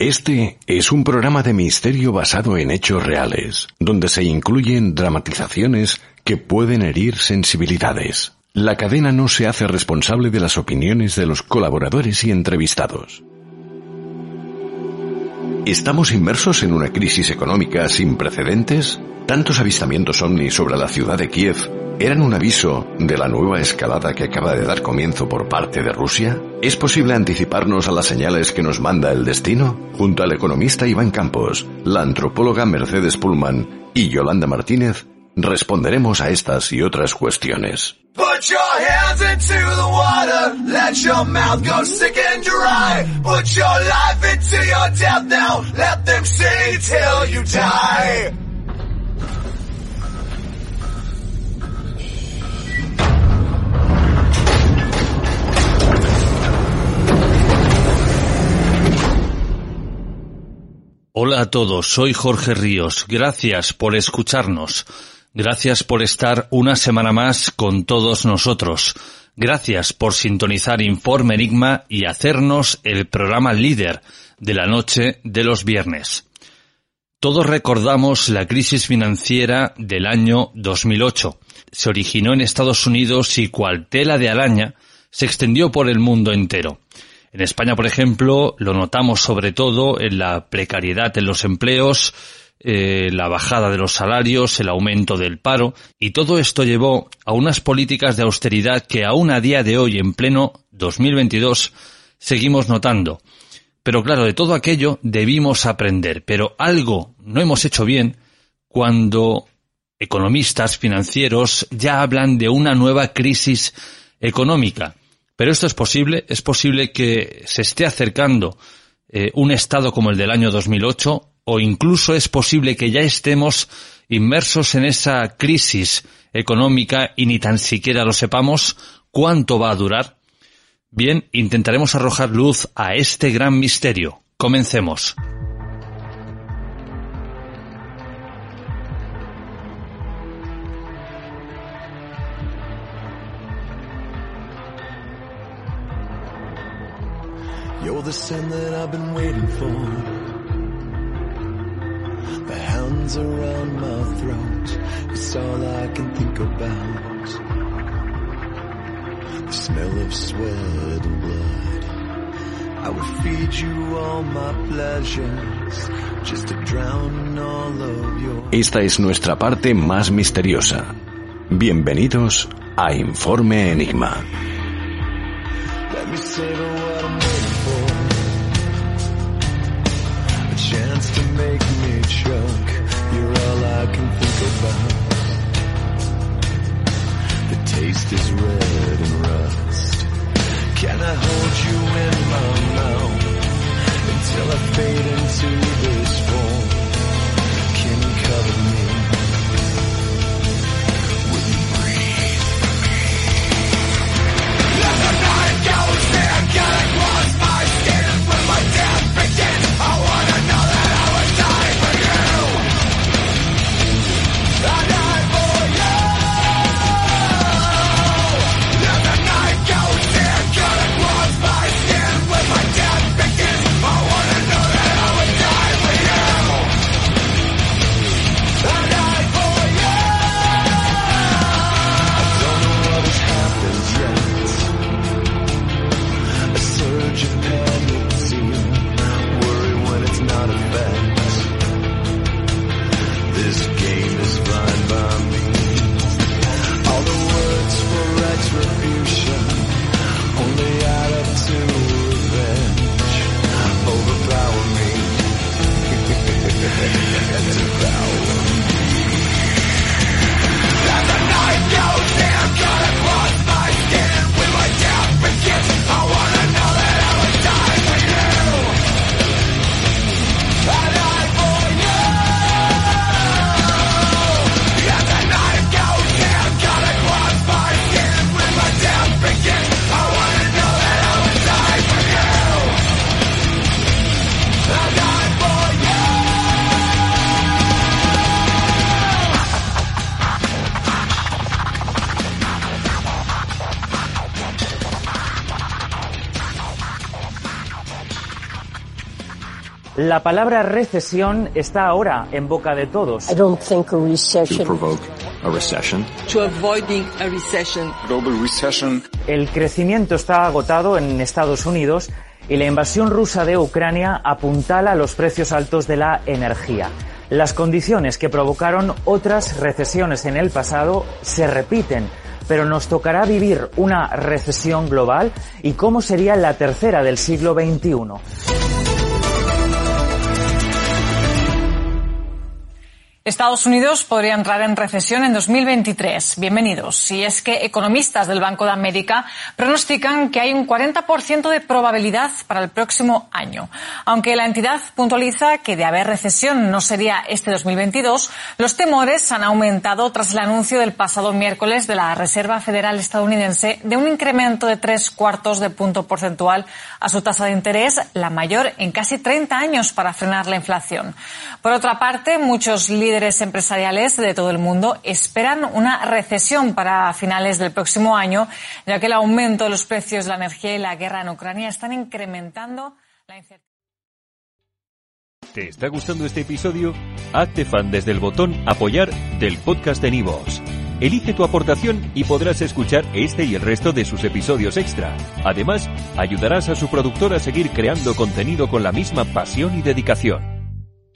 Este es un programa de misterio basado en hechos reales, donde se incluyen dramatizaciones que pueden herir sensibilidades. La cadena no se hace responsable de las opiniones de los colaboradores y entrevistados. ¿Estamos inmersos en una crisis económica sin precedentes? Tantos avistamientos ovni sobre la ciudad de Kiev ¿Eran un aviso de la nueva escalada que acaba de dar comienzo por parte de Rusia? ¿Es posible anticiparnos a las señales que nos manda el destino? Junto al economista Iván Campos, la antropóloga Mercedes Pullman y Yolanda Martínez, responderemos a estas y otras cuestiones. Put your hands into the water, let your mouth go sick and dry. Put your life into your death now, let them sing till you die. Hola a todos, soy Jorge Ríos. Gracias por escucharnos. Gracias por estar una semana más con todos nosotros. Gracias por sintonizar Informe Enigma y hacernos el programa líder de la noche de los viernes. Todos recordamos la crisis financiera del año 2008. Se originó en Estados Unidos y cual tela de araña se extendió por el mundo entero. En España, por ejemplo, lo notamos sobre todo en la precariedad en los empleos, eh, la bajada de los salarios, el aumento del paro, y todo esto llevó a unas políticas de austeridad que aún a día de hoy, en pleno 2022, seguimos notando. Pero claro, de todo aquello debimos aprender, pero algo no hemos hecho bien cuando economistas financieros ya hablan de una nueva crisis económica. Pero esto es posible, es posible que se esté acercando eh, un estado como el del año 2008 o incluso es posible que ya estemos inmersos en esa crisis económica y ni tan siquiera lo sepamos cuánto va a durar. Bien, intentaremos arrojar luz a este gran misterio. Comencemos. Hands around my throat, it's all I can think about. The smell of sweat and blood. I would feed you all my pleasures, just to drown all of your... Esta es nuestra parte más misteriosa. Bienvenidos a Informe Enigma. Let me chance to make me choke. You're all I can think about. The taste is red and rust. Can I hold you in my mouth until I fade into La palabra recesión está ahora en boca de todos. I don't think a recession. To provoke a recession. To avoiding a recession. Global recession. El crecimiento está agotado en Estados Unidos y la invasión rusa de Ucrania apuntala los precios altos de la energía. Las condiciones que provocaron otras recesiones en el pasado se repiten, pero nos tocará vivir una recesión global y cómo sería la tercera del siglo XXI. Estados Unidos podría entrar en recesión en 2023. Bienvenidos. Y es que economistas del Banco de América pronostican que hay un 40% de probabilidad para el próximo año. Aunque la entidad puntualiza que de haber recesión no sería este 2022, los temores han aumentado tras el anuncio del pasado miércoles de la Reserva Federal estadounidense de un incremento de tres cuartos de punto porcentual a su tasa de interés, la mayor en casi 30 años para frenar la inflación. Por otra parte, muchos líderes líderes empresariales de todo el mundo esperan una recesión para finales del próximo año, ya que el aumento de los precios de la energía y la guerra en Ucrania están incrementando la incertidumbre. ¿Te está gustando este episodio? Hazte fan desde el botón Apoyar del podcast de Nivos. Elige tu aportación y podrás escuchar este y el resto de sus episodios extra. Además, ayudarás a su productor a seguir creando contenido con la misma pasión y dedicación.